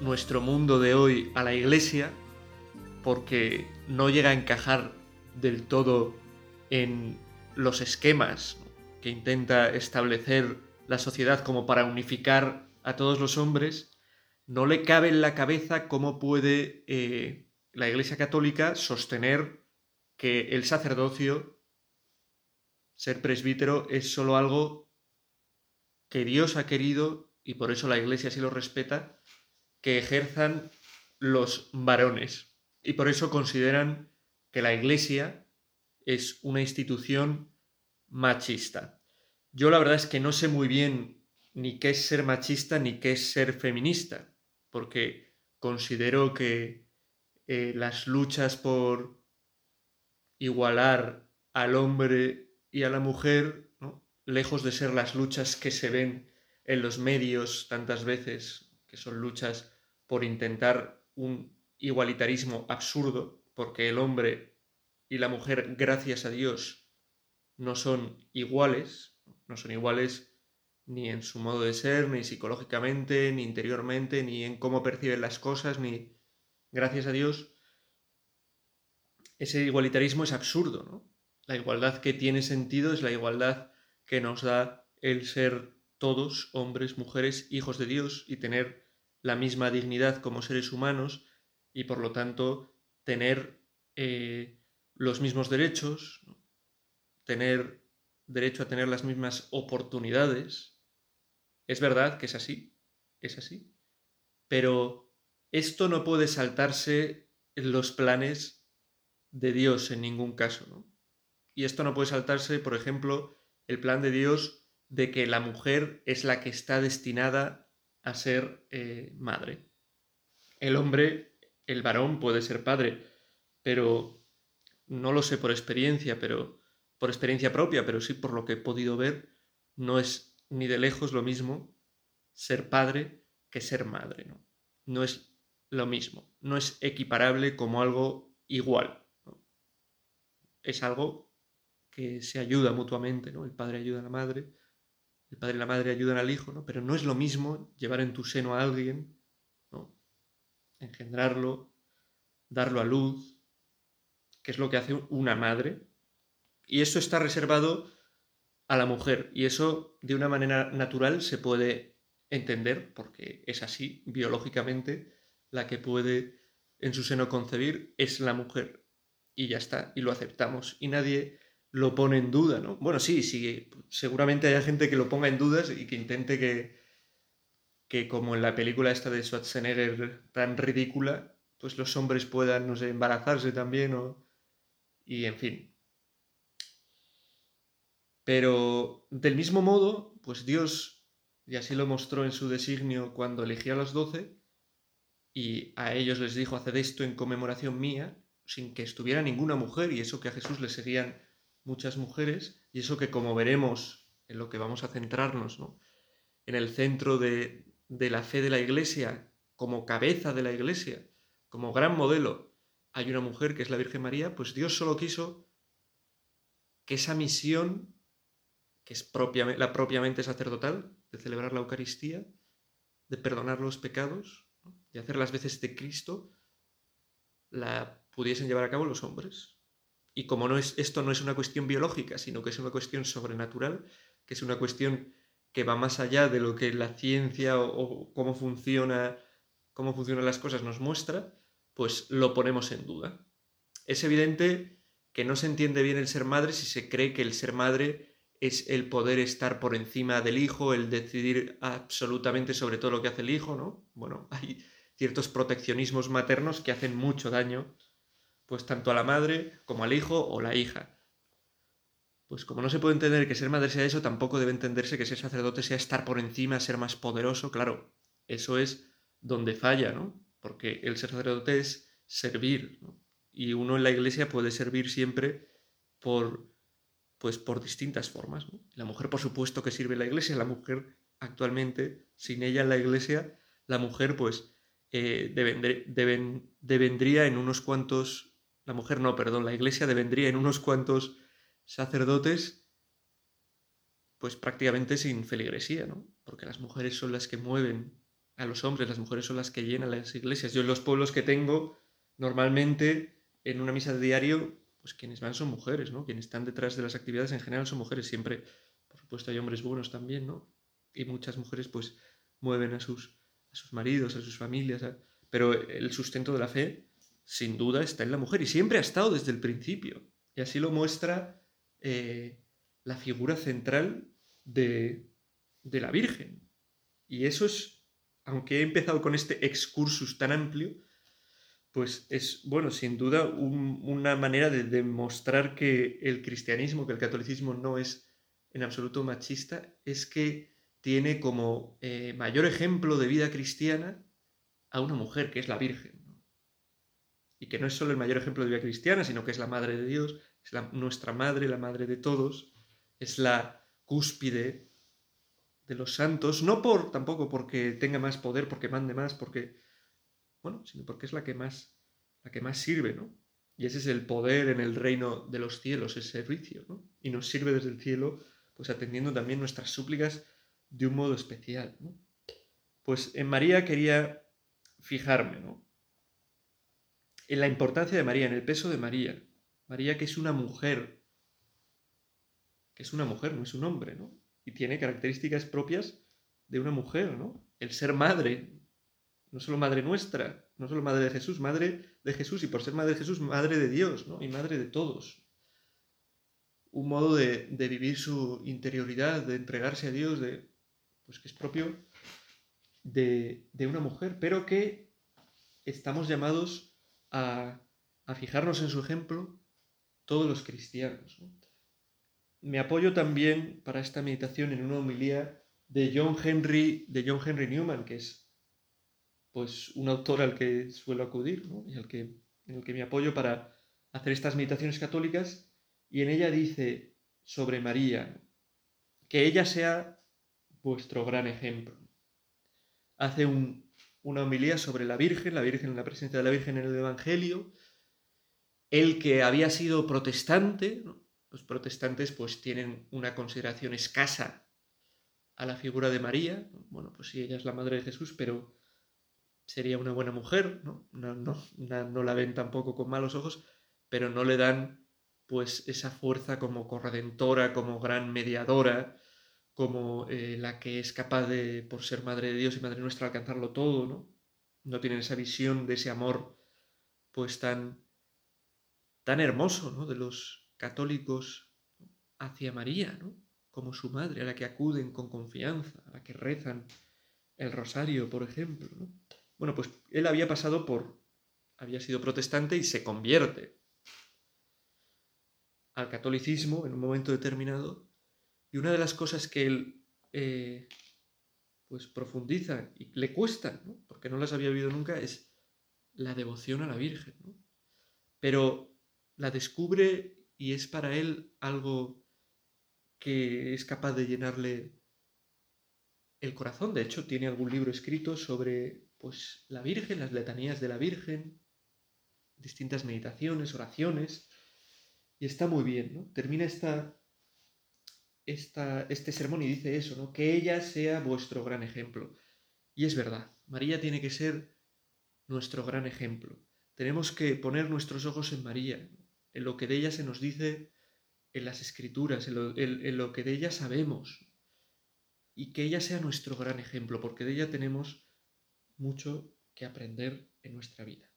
nuestro mundo de hoy a la iglesia, porque no llega a encajar del todo en los esquemas que intenta establecer la sociedad como para unificar a todos los hombres, no le cabe en la cabeza cómo puede eh, la Iglesia Católica sostener que el sacerdocio, ser presbítero, es solo algo que Dios ha querido y por eso la Iglesia sí lo respeta, que ejerzan los varones. Y por eso consideran que la Iglesia es una institución machista. Yo la verdad es que no sé muy bien ni qué es ser machista ni qué es ser feminista, porque considero que eh, las luchas por igualar al hombre y a la mujer, lejos de ser las luchas que se ven en los medios tantas veces, que son luchas por intentar un igualitarismo absurdo, porque el hombre y la mujer, gracias a Dios, no son iguales, no son iguales ni en su modo de ser, ni psicológicamente, ni interiormente, ni en cómo perciben las cosas, ni, gracias a Dios, ese igualitarismo es absurdo, ¿no? La igualdad que tiene sentido es la igualdad que nos da el ser todos, hombres, mujeres, hijos de Dios y tener la misma dignidad como seres humanos y por lo tanto tener eh, los mismos derechos, tener derecho a tener las mismas oportunidades. Es verdad que es así, es así. Pero esto no puede saltarse en los planes de Dios en ningún caso. Y esto no puede saltarse, por ejemplo, el plan de Dios de que la mujer es la que está destinada a ser eh, madre. El hombre, el varón puede ser padre, pero no lo sé por experiencia, pero por experiencia propia, pero sí por lo que he podido ver, no es ni de lejos lo mismo ser padre que ser madre. No, no es lo mismo, no es equiparable como algo igual. Es algo que se ayuda mutuamente, ¿no? El padre ayuda a la madre, el padre y la madre ayudan al hijo, ¿no? Pero no es lo mismo llevar en tu seno a alguien, ¿no? Engendrarlo, darlo a luz, que es lo que hace una madre. Y eso está reservado a la mujer. Y eso de una manera natural se puede entender, porque es así, biológicamente, la que puede en su seno concebir es la mujer. Y ya está, y lo aceptamos. Y nadie lo pone en duda, ¿no? Bueno, sí, sí, seguramente haya gente que lo ponga en dudas y que intente que, que como en la película esta de Schwarzenegger tan ridícula, pues los hombres puedan, no sé, embarazarse también o... y en fin. Pero del mismo modo, pues Dios, y así lo mostró en su designio cuando eligió a los doce, y a ellos les dijo, haced esto en conmemoración mía, sin que estuviera ninguna mujer, y eso que a Jesús le seguían muchas mujeres, y eso que como veremos en lo que vamos a centrarnos, ¿no? en el centro de, de la fe de la Iglesia, como cabeza de la Iglesia, como gran modelo, hay una mujer que es la Virgen María, pues Dios solo quiso que esa misión, que es la propiamente sacerdotal, de celebrar la Eucaristía, de perdonar los pecados, de hacer las veces de Cristo, la pudiesen llevar a cabo los hombres. Y como no es, esto no es una cuestión biológica, sino que es una cuestión sobrenatural, que es una cuestión que va más allá de lo que la ciencia o, cómo funciona cómo funcionan las cosas nos muestra, pues lo ponemos en duda. Es evidente que no se entiende bien el ser madre si se cree que el ser madre es el poder estar por encima del hijo, el decidir absolutamente sobre todo lo que hace el hijo, ¿no? Bueno, hay ciertos proteccionismos maternos que hacen mucho daño pues tanto a la madre como al hijo o la hija. Pues como no se puede entender que ser madre sea eso, tampoco debe entenderse que ser sacerdote sea estar por encima, ser más poderoso. Claro, eso es donde falla, ¿no? porque el sacerdote es servir, y uno en la iglesia puede servir siempre por, pues, por distintas formas. La mujer, por supuesto, que sirve en la iglesia, la mujer actualmente, sin ella en la iglesia, la mujer, pues, eh, devendría en unos cuantos, la mujer no, perdón, la iglesia devendría en unos cuantos sacerdotes, pues prácticamente sin feligresía, ¿no? Porque las mujeres son las que mueven a los hombres, las mujeres son las que llenan las iglesias. Yo en los pueblos que tengo, normalmente en una misa de diario, pues quienes van son mujeres, ¿no? Quienes están detrás de las actividades en general son mujeres. Siempre, por supuesto, hay hombres buenos también, ¿no? Y muchas mujeres, pues, mueven a sus, a sus maridos, a sus familias. Pero el sustento de la fe, sin duda, está en la mujer y siempre ha estado desde el principio. Y así lo muestra eh, la figura central de, de la Virgen. Y eso es aunque he empezado con este excursus tan amplio, pues es, bueno, sin duda una manera de demostrar que el cristianismo, que el catolicismo no es en absoluto machista, es que tiene como eh, mayor ejemplo de vida cristiana a una mujer, que es la Virgen. Y que no es solo el mayor ejemplo de vida cristiana, sino que es la Madre de Dios, es nuestra Madre, la Madre de todos, es la cúspide de los santos, no por tampoco porque tenga más poder, porque mande más, porque bueno, sino porque es la que más la que más sirve, ¿no? Y ese es el poder en el reino de los cielos, ese servicio, ¿no? Y nos sirve desde el cielo, pues atendiendo también nuestras súplicas de un modo especial. Pues en María quería fijarme, ¿no? En la importancia de María, en el peso de María. María que es una mujer, que es una mujer, no es un hombre, ¿no? y tiene características propias de una mujer, ¿no? El ser madre, no solo madre nuestra, no solo madre de Jesús, madre de Jesús y por ser madre de Jesús, madre de Dios, ¿no? Y madre de todos. Un modo de, vivir su interioridad, de entregarse a Dios, de, pues que es propio de, una mujer, pero que estamos llamados a, fijarnos en su ejemplo todos los cristianos. ¿no? me apoyo también para esta meditación en una homilía de John Henry, de John Henry Newman, que es pues un autor al que suelo acudir y al que, en que me apoyo para hacer estas meditaciones católicas, y en ella dice sobre María, que ella sea vuestro gran ejemplo. Hace una homilía sobre la Virgen, la Virgen, la presencia de la Virgen en el Evangelio, el que había sido protestante. Los protestantes pues tienen una consideración escasa a la figura de María. Bueno, pues sí, ella es la madre de Jesús, pero sería una buena mujer, ¿no? No, no, la ven tampoco con malos ojos, pero no le dan pues esa fuerza como corredentora, como gran mediadora, como eh, la que es capaz de, por ser madre de Dios y madre nuestra, alcanzarlo todo, ¿no? No tienen esa visión de ese amor pues tan, tan hermoso, ¿no? De los, católicos hacia María, ¿no? como su madre, a la que acuden con confianza, a la que rezan el rosario, por ejemplo. Bueno, pues él había pasado por, había sido protestante y se convierte al catolicismo en un momento determinado, y una de las cosas que él eh, pues profundiza y le cuesta, porque no las había vivido nunca, es la devoción a la Virgen. Pero la descubre y es para él algo que es capaz de llenarle el corazón. De hecho, tiene algún libro escrito sobre pues, la Virgen, las letanías de la Virgen, distintas meditaciones, oraciones, y está muy bien, ¿no? Termina esta, esta, este sermón y dice eso, ¿no? Que ella sea vuestro gran ejemplo. Y es verdad, María tiene que ser nuestro gran ejemplo. Tenemos que poner nuestros ojos en María, en lo que de ella se nos dice en las escrituras, en lo, que de ella sabemos, y que ella sea nuestro gran ejemplo, porque de ella tenemos mucho que aprender en nuestra vida.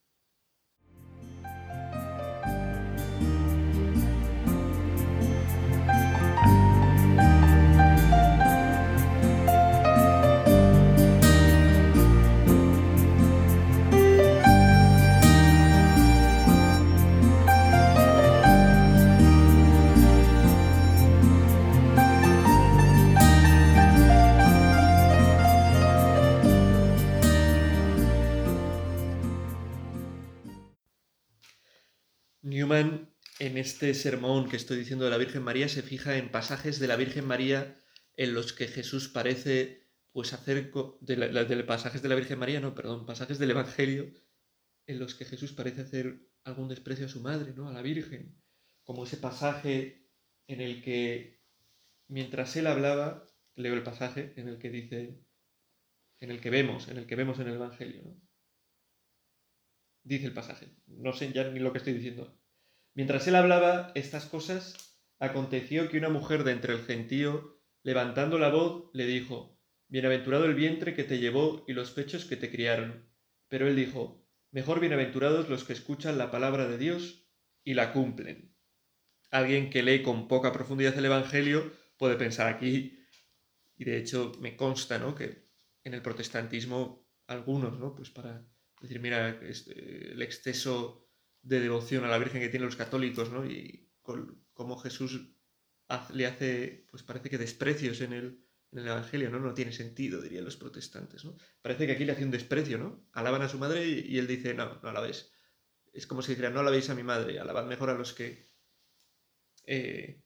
Este sermón que estoy diciendo de la Virgen María, se fija en pasajes de la Virgen María en los que Jesús parece pues hacer de, pasajes de la Virgen María, no, perdón, pasajes del Evangelio en los que Jesús parece hacer algún desprecio a su madre, ¿no? A la Virgen, como ese pasaje en el que mientras él hablaba, leo el pasaje en el que dice en el que vemos, en el que vemos en el Evangelio, ¿no? Dice el pasaje, no sé ya ni lo que estoy diciendo. Mientras él hablaba estas cosas, aconteció que una mujer de entre el gentío, levantando la voz, le dijo, Bienaventurado el vientre que te llevó y los pechos que te criaron. Pero él dijo, Mejor bienaventurados los que escuchan la palabra de Dios y la cumplen. Alguien que lee con poca profundidad el Evangelio puede pensar aquí, y de hecho me consta, ¿no? Que en el protestantismo algunos, ¿no? Pues para decir, mira, este, el exceso de devoción a la Virgen que tienen los católicos, ¿no? Y cómo Jesús le hace, pues parece que desprecios en el, Evangelio, ¿no? No tiene sentido, dirían los protestantes, ¿no? Parece que aquí le hace un desprecio, ¿no? Alaban a su madre y, él dice, no, no alabéis. Es como si dijera, no alabéis a mi madre, alabad mejor a los que... Eh,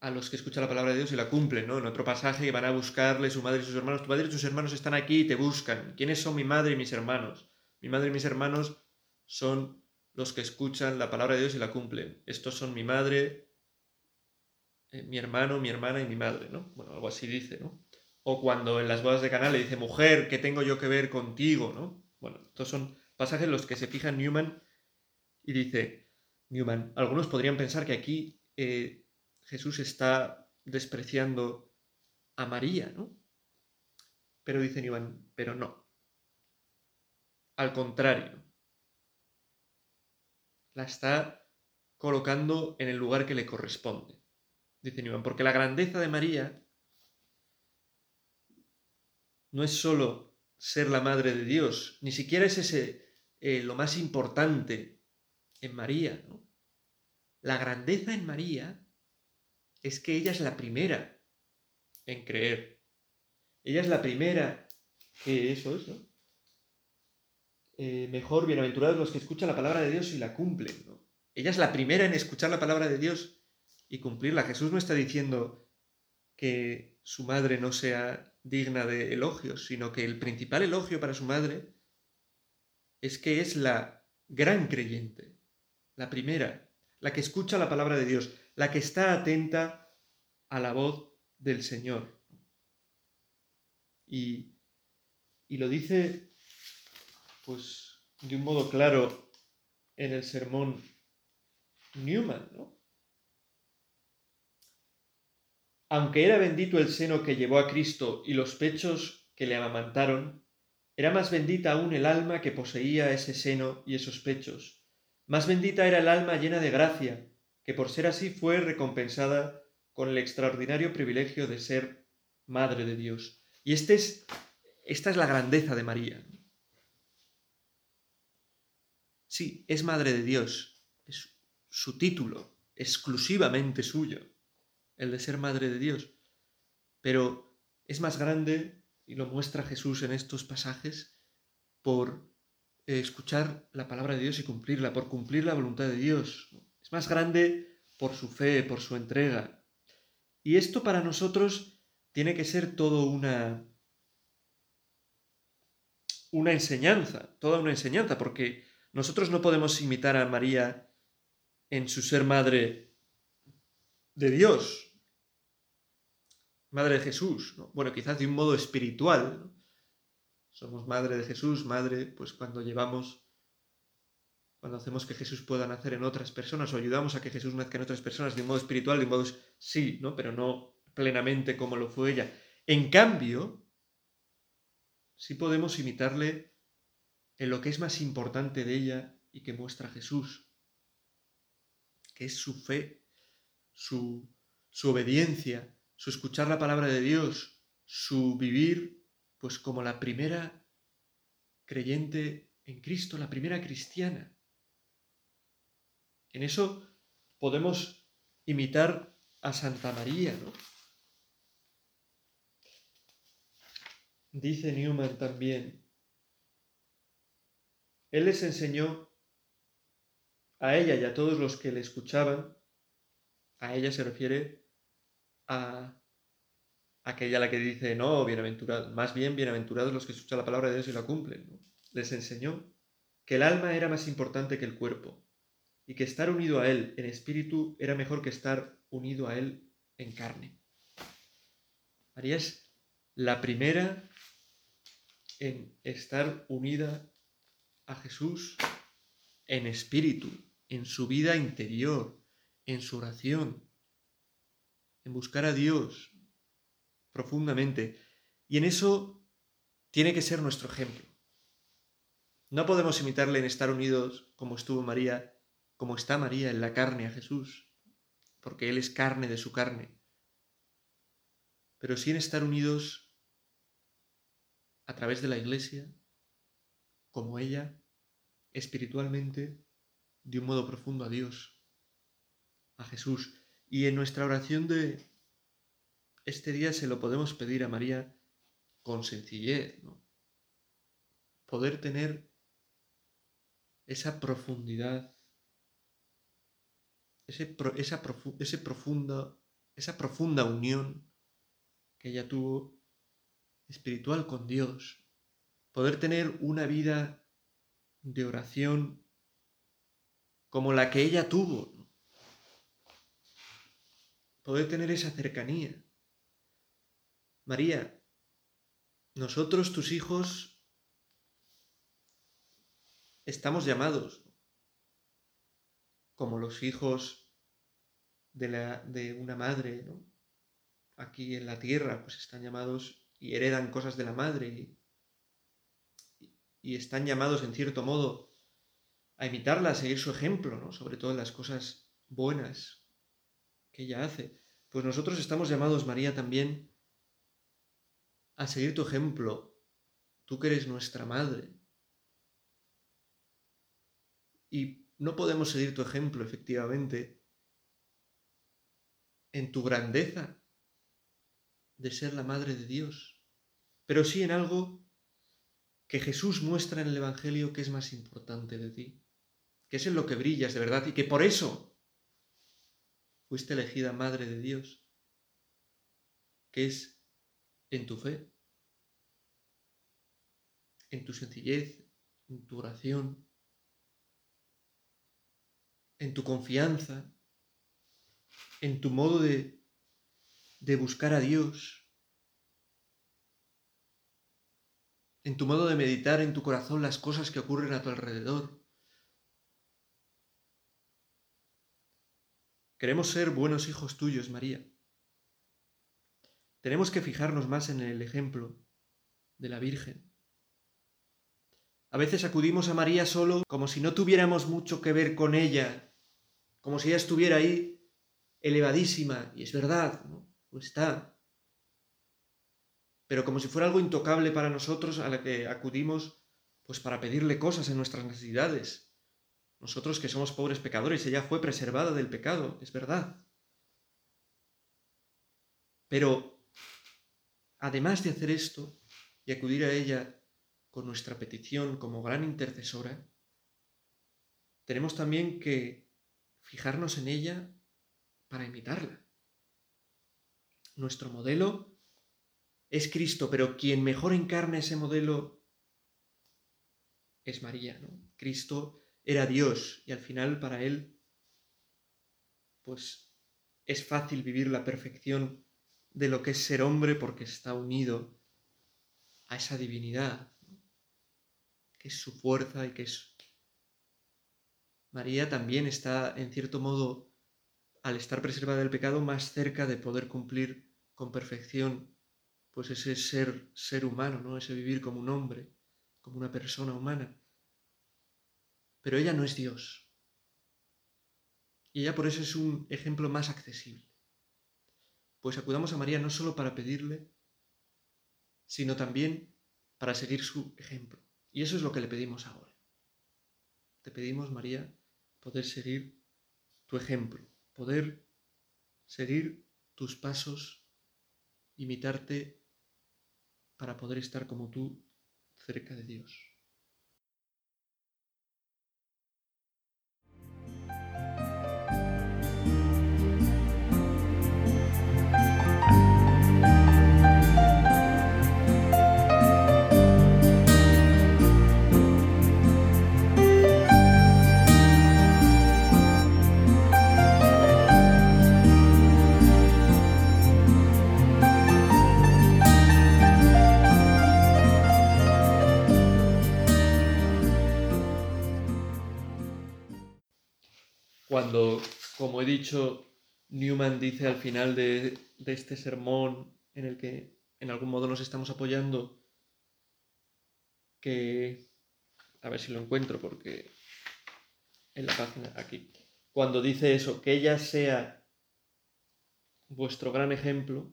a los que escuchan la palabra de Dios y la cumplen, ¿no? En otro pasaje van a buscarle su madre y sus hermanos. Tu madre y tus hermanos están aquí y te buscan. ¿Quiénes son mi madre y mis hermanos? Mi madre y mis hermanos son los que escuchan la palabra de Dios y la cumplen. Estos son mi madre, eh, mi hermano, mi hermana y mi madre, ¿no? Bueno, algo así dice, ¿no? O cuando en las bodas de Canal le dice, mujer, ¿qué tengo yo que ver contigo, ¿no? Bueno, estos son pasajes en los que se fija Newman y dice, Newman, algunos podrían pensar que aquí eh, Jesús está despreciando a María, ¿no? Pero dice Newman, pero no. Al contrario, la está colocando en el lugar que le corresponde dice Newman, porque la grandeza de María no es sólo ser la madre de Dios, ni siquiera es ese eh, lo más importante en María. La grandeza en María es que ella es la primera en creer. Ella es la primera que eso es, ¿no? Eh, mejor, bienaventurados los que escuchan la palabra de Dios y la cumplen. Ella es la primera en escuchar la palabra de Dios y cumplirla. Jesús no está diciendo que su madre no sea digna de elogios, sino que el principal elogio para su madre es que es la gran creyente, la primera, la que escucha la palabra de Dios, la que está atenta a la voz del Señor. Y, y lo dice, pues, de un modo claro en el sermón Newman, ¿no? Aunque era bendito el seno que llevó a Cristo y los pechos que le amamantaron, era más bendita aún el alma que poseía ese seno y esos pechos. Más bendita era el alma llena de gracia, que por ser así fue recompensada con el extraordinario privilegio de ser Madre de Dios. Y este es, esta es la grandeza de María. Sí, es Madre de Dios, es su título, exclusivamente suyo el de ser madre de Dios. Pero es más grande, y lo muestra Jesús en estos pasajes, por eh, escuchar la palabra de Dios y cumplirla, por cumplir la voluntad de Dios. Es más grande por su fe, por su entrega. Y esto para nosotros tiene que ser todo una una enseñanza, toda una enseñanza, porque nosotros no podemos imitar a María en su ser madre de Dios, madre de Jesús, bueno, quizás de un modo espiritual. Somos madre de Jesús, madre, pues cuando llevamos, cuando hacemos que Jesús pueda nacer en otras personas o ayudamos a que Jesús nazca en otras personas de un modo espiritual, de un modo sí, ¿no? Pero no plenamente como lo fue ella. En cambio, sí podemos imitarle en lo que es más importante de ella y que muestra Jesús, que es su fe, su, su obediencia, su escuchar la palabra de Dios, su vivir pues como la primera creyente en Cristo, la primera cristiana. En eso podemos imitar a Santa María, ¿no? Dice Newman también, Él les enseñó a ella y a todos los que le escuchaban, a ella se refiere a aquella la que dice, no, bienaventurados, más bien bienaventurados los que escuchan la palabra de Dios y la cumplen. Les enseñó que el alma era más importante que el cuerpo y que estar unido a Él en espíritu era mejor que estar unido a Él en carne. María es la primera en estar unida a Jesús en espíritu, en su vida interior, en su oración, en buscar a Dios profundamente. Y en eso tiene que ser nuestro ejemplo. No podemos imitarle en estar unidos como estuvo María, como está María en la carne a Jesús, porque Él es carne de su carne. Pero sí en estar unidos a través de la Iglesia, como ella, espiritualmente, de un modo profundo a Dios, a Jesús. Y en nuestra oración de este día se lo podemos pedir a María con sencillez. Poder tener esa profundidad, ese, esa, profunda, esa profunda unión que ella tuvo espiritual con Dios, poder tener una vida de oración como la que ella tuvo, poder tener esa cercanía. María, nosotros, tus hijos, estamos llamados, como los hijos de, una madre, ¿no? aquí en la tierra, pues están llamados y heredan cosas de la madre y, están llamados, en cierto modo, a imitarla, a seguir su ejemplo, ¿no? sobre todo en las cosas buenas que ella hace. Pues nosotros estamos llamados, María, también a seguir tu ejemplo, tú que eres nuestra madre. Y no podemos seguir tu ejemplo, efectivamente, en tu grandeza de ser la madre de Dios, pero sí en algo que Jesús muestra en el Evangelio que es más importante de ti, que es en lo que brillas de verdad y que por eso fuiste elegida madre de Dios, que es en tu fe, en tu sencillez, en tu oración, en tu confianza, en tu modo de, de buscar a Dios, en tu modo de meditar en tu corazón las cosas que ocurren a tu alrededor. Queremos ser buenos hijos tuyos, María. Tenemos que fijarnos más en el ejemplo de la Virgen. A veces acudimos a María solo como si no tuviéramos mucho que ver con ella, como si ella estuviera ahí elevadísima, y es verdad, ¿no? Está. Pero como si fuera algo intocable para nosotros a la que acudimos pues para pedirle cosas en nuestras necesidades. Nosotros que somos pobres pecadores, ella fue preservada del pecado, es verdad. Pero Además de hacer esto y acudir a ella con nuestra petición como gran intercesora, tenemos también que fijarnos en ella para imitarla. Nuestro modelo es Cristo, pero quien mejor encarna ese modelo es María, ¿no? Cristo era Dios y al final para él pues es fácil vivir la perfección de lo que es ser hombre porque está unido a esa divinidad, que es su fuerza y que es... María también está, en cierto modo, al estar preservada del pecado, más cerca de poder cumplir con perfección pues ese ser, ser humano, ¿no? Ese vivir como un hombre, como una persona humana. Pero ella no es Dios. Y ella por eso es un ejemplo más accesible pues acudamos a María no solo para pedirle, sino también para seguir su ejemplo. Y eso es lo que le pedimos ahora. Te pedimos, María, poder seguir tu ejemplo, poder seguir tus pasos, imitarte para poder estar como tú cerca de Dios. Cuando, como he dicho, Newman dice al final de, de este sermón en el que en algún modo nos estamos apoyando, que, a ver si lo encuentro porque en la página aquí, cuando dice eso, que ella sea vuestro gran ejemplo,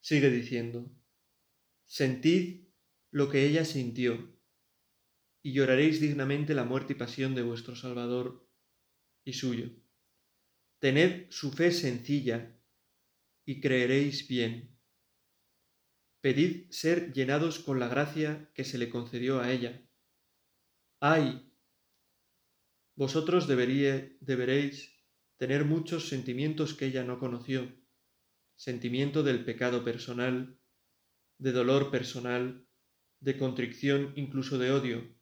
sigue diciendo, sentid lo que ella sintió y lloraréis dignamente la muerte y pasión de vuestro Salvador y suyo. Tened su fe sencilla y creeréis bien. Pedid ser llenados con la gracia que se le concedió a ella. ¡Ay! Vosotros deberéis tener muchos sentimientos que ella no conoció. Sentimiento del pecado personal, de dolor personal, de contrición, incluso de odio,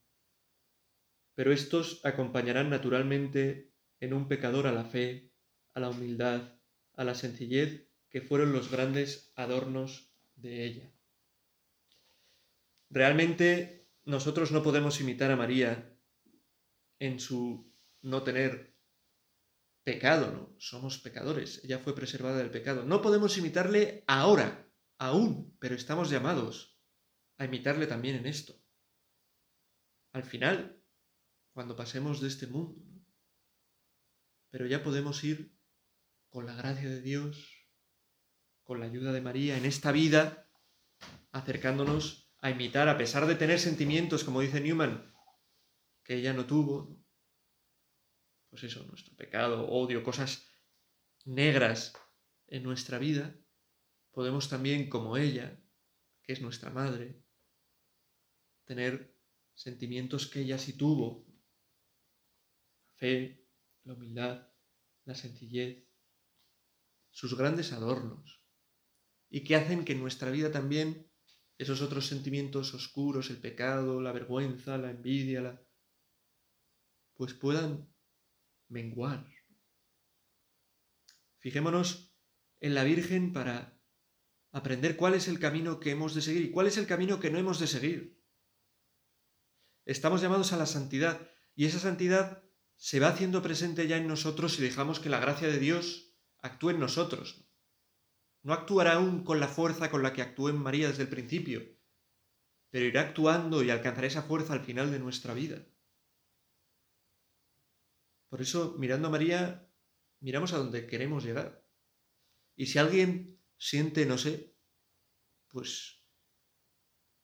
pero estos acompañarán naturalmente en un pecador a la fe, a la humildad, a la sencillez, que fueron los grandes adornos de ella. Realmente nosotros no podemos imitar a María en su no tener pecado, ¿no? Somos pecadores, ella fue preservada del pecado. No podemos imitarle ahora, aún, pero estamos llamados a imitarle también en esto. Al final, cuando pasemos de este mundo. Pero ya podemos ir con la gracia de Dios, con la ayuda de María en esta vida, acercándonos a imitar, a pesar de tener sentimientos, como dice Newman, que ella no tuvo, pues eso, nuestro pecado, odio, cosas negras en nuestra vida, podemos también, como ella, que es nuestra madre, tener sentimientos que ella sí tuvo, fe, la humildad, la sencillez, sus grandes adornos, y que hacen que en nuestra vida también esos otros sentimientos oscuros, el pecado, la vergüenza, la envidia, la... pues puedan menguar. Fijémonos en la Virgen para aprender cuál es el camino que hemos de seguir y cuál es el camino que no hemos de seguir. Estamos llamados a la santidad y esa santidad se va haciendo presente ya en nosotros y dejamos que la gracia de Dios actúe en nosotros. No actuará aún con la fuerza con la que actuó en María desde el principio, pero irá actuando y alcanzará esa fuerza al final de nuestra vida. Por eso, mirando a María, miramos a donde queremos llegar. Y si alguien siente, no sé, pues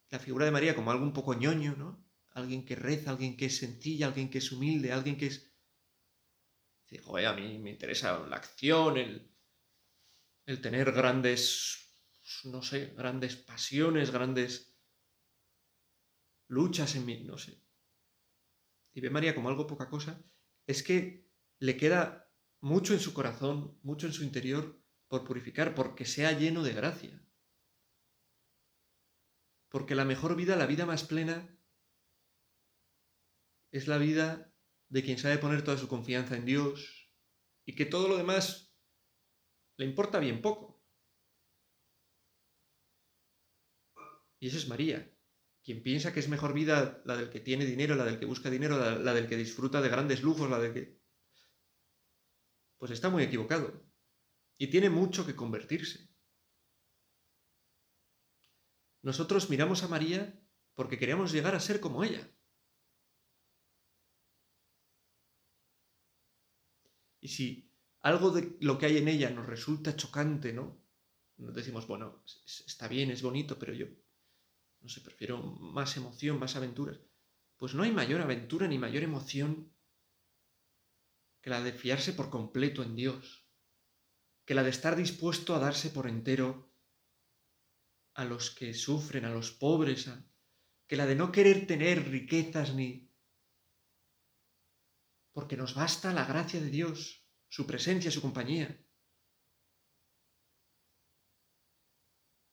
la figura de María como algo un poco ñoño, ¿no? Alguien que reza, alguien que es sencilla, alguien que es humilde, alguien que es Dice, joder, a mí me interesa la acción, el, el tener grandes, no sé, grandes pasiones, grandes luchas en mí, no sé. Y ve María como algo poca cosa, es que le queda mucho en su corazón, mucho en su interior por purificar, porque sea lleno de gracia. Porque la mejor vida, la vida más plena, es la vida de quien sabe poner toda su confianza en Dios y que todo lo demás le importa bien poco. Y eso es María, quien piensa que es mejor vida la del que tiene dinero, la del que busca dinero, la, del que disfruta de grandes lujos, la del que... Pues está muy equivocado. Y tiene mucho que convertirse. Nosotros miramos a María porque queremos llegar a ser como ella. Y si algo de lo que hay en ella nos resulta chocante, ¿no? Nos decimos, bueno, está bien, es bonito, pero yo, no sé, prefiero más emoción, más aventuras. Pues no hay mayor aventura ni mayor emoción que la de fiarse por completo en Dios, que la de estar dispuesto a darse por entero a los que sufren, a los pobres, que la de no querer tener riquezas ni porque nos basta la gracia de Dios, su presencia, su compañía.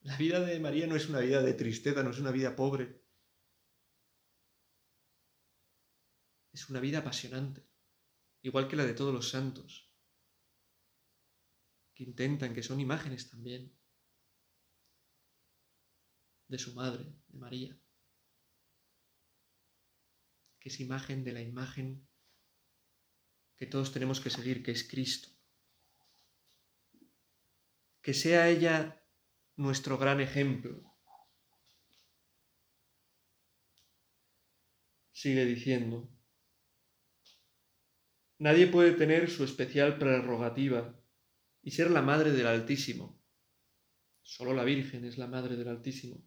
La vida de María no es una vida de tristeza, no es una vida pobre. Es una vida apasionante, igual que la de todos los santos, que intentan, que son imágenes también de su madre, de María, que es imagen de la imagen que todos tenemos que seguir, que es Cristo. Que sea ella nuestro gran ejemplo. Sigue diciendo, nadie puede tener su especial prerrogativa y ser la madre del Altísimo. Solo la Virgen es la madre del Altísimo.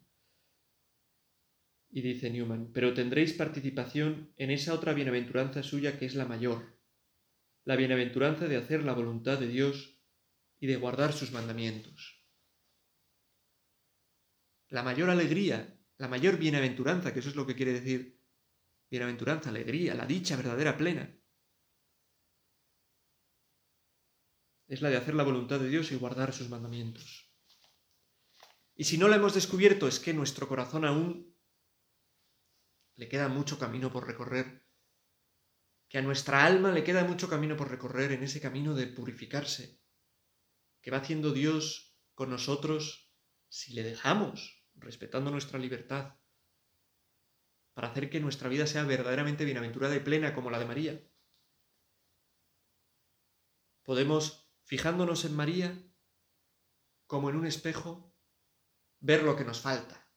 Y dice Newman, pero tendréis participación en esa otra bienaventuranza suya que es la mayor, la bienaventuranza de hacer la voluntad de Dios y de guardar sus mandamientos. La mayor alegría, la mayor bienaventuranza, que eso es lo que quiere decir bienaventuranza, alegría, la dicha verdadera plena, es la de hacer la voluntad de Dios y guardar sus mandamientos. Y si no la hemos descubierto es que nuestro corazón aún le queda mucho camino por recorrer, que a nuestra alma le queda mucho camino por recorrer en ese camino de purificarse, que va haciendo Dios con nosotros si le dejamos, respetando nuestra libertad, para hacer que nuestra vida sea verdaderamente bienaventurada y plena como la de María. Podemos, fijándonos en María, como en un espejo, ver lo que nos falta.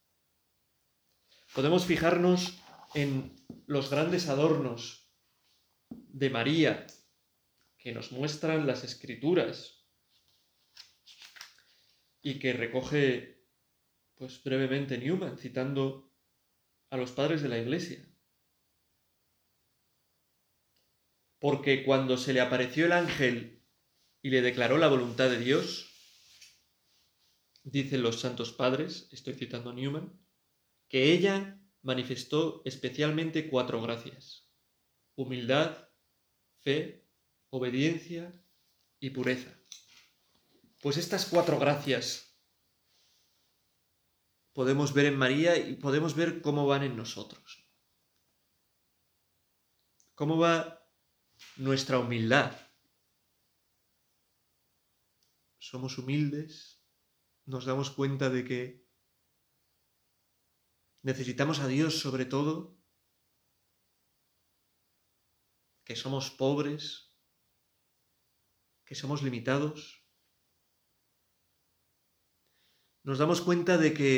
Podemos fijarnos en los grandes adornos de María que nos muestran las escrituras y que recoge pues brevemente Newman citando a los padres de la iglesia. Porque cuando se le apareció el ángel y le declaró la voluntad de Dios, dicen los santos padres, estoy citando a Newman, que ella manifestó especialmente cuatro gracias. Humildad, fe, obediencia y pureza. Pues estas cuatro gracias podemos ver en María y podemos ver cómo van en nosotros. ¿Cómo va nuestra humildad? Somos humildes, nos damos cuenta de que Necesitamos a Dios sobre todo, que somos pobres, que somos limitados. Nos damos cuenta de que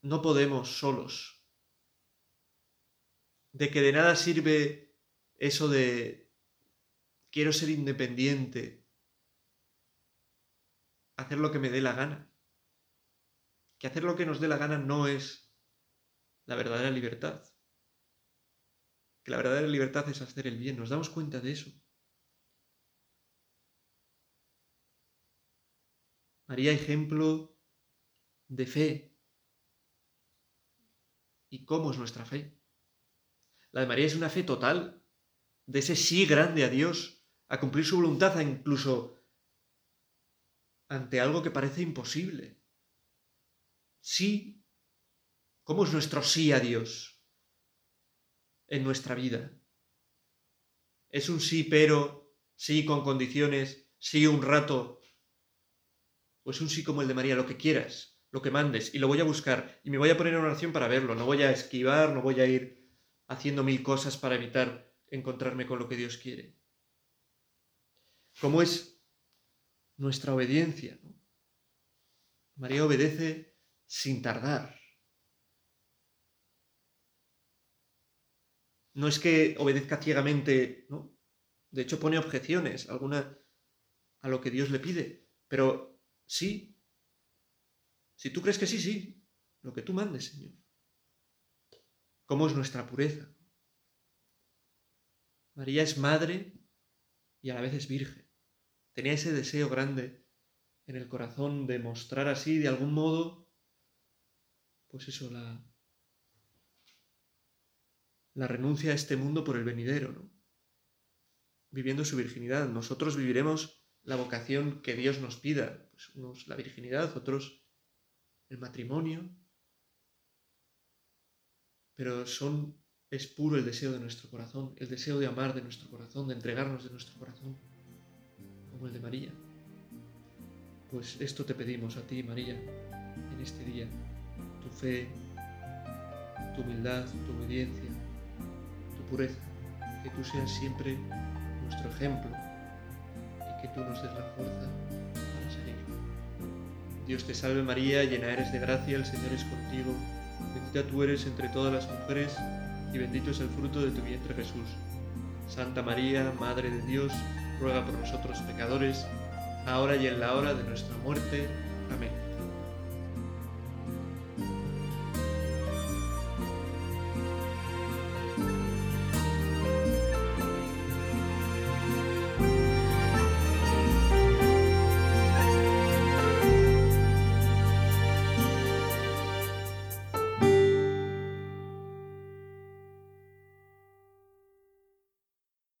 no podemos solos, de que de nada sirve eso de quiero ser independiente, hacer lo que me dé la gana que hacer lo que nos dé la gana no es la verdadera libertad. Que la verdadera libertad es hacer el bien. Nos damos cuenta de eso. María, ejemplo de fe. ¿Y cómo es nuestra fe? La de María es una fe total, de ese sí grande a Dios, a cumplir su voluntad, incluso ante algo que parece imposible sí, ¿cómo es nuestro sí a Dios en nuestra vida? ¿Es un sí pero, sí con condiciones, sí un rato? ¿O es un sí como el de María, lo que quieras, lo que mandes, y lo voy a buscar, y me voy a poner en oración para verlo, no voy a esquivar, no voy a ir haciendo mil cosas para evitar encontrarme con lo que Dios quiere? ¿Cómo es nuestra obediencia? María obedece sin tardar. No es que obedezca ciegamente, ¿no? De hecho pone objeciones, alguna a lo que Dios le pide, pero sí. Si tú crees que sí, sí, lo que tú mandes, Señor. ¿Cómo es nuestra pureza? María es madre y a la vez es virgen. Tenía ese deseo grande en el corazón de mostrar así, de algún modo, pues eso, la, la renuncia a este mundo por el venidero. Viviendo su virginidad. Nosotros viviremos la vocación que Dios nos pida, pues unos la virginidad, otros el matrimonio, pero son es puro el deseo de nuestro corazón, el deseo de amar de nuestro corazón, de entregarnos de nuestro corazón, como el de María. Pues esto te pedimos a ti, María, en este día tu fe, tu humildad, tu obediencia, que tú seas siempre nuestro ejemplo y que tú nos des la fuerza para seguir. Dios te salve María, llena eres de gracia, el Señor es contigo, bendita tú eres entre todas las mujeres y bendito es el fruto de tu vientre Jesús. Santa María, Madre de Dios, ruega por nosotros pecadores, ahora y en la hora de nuestra muerte.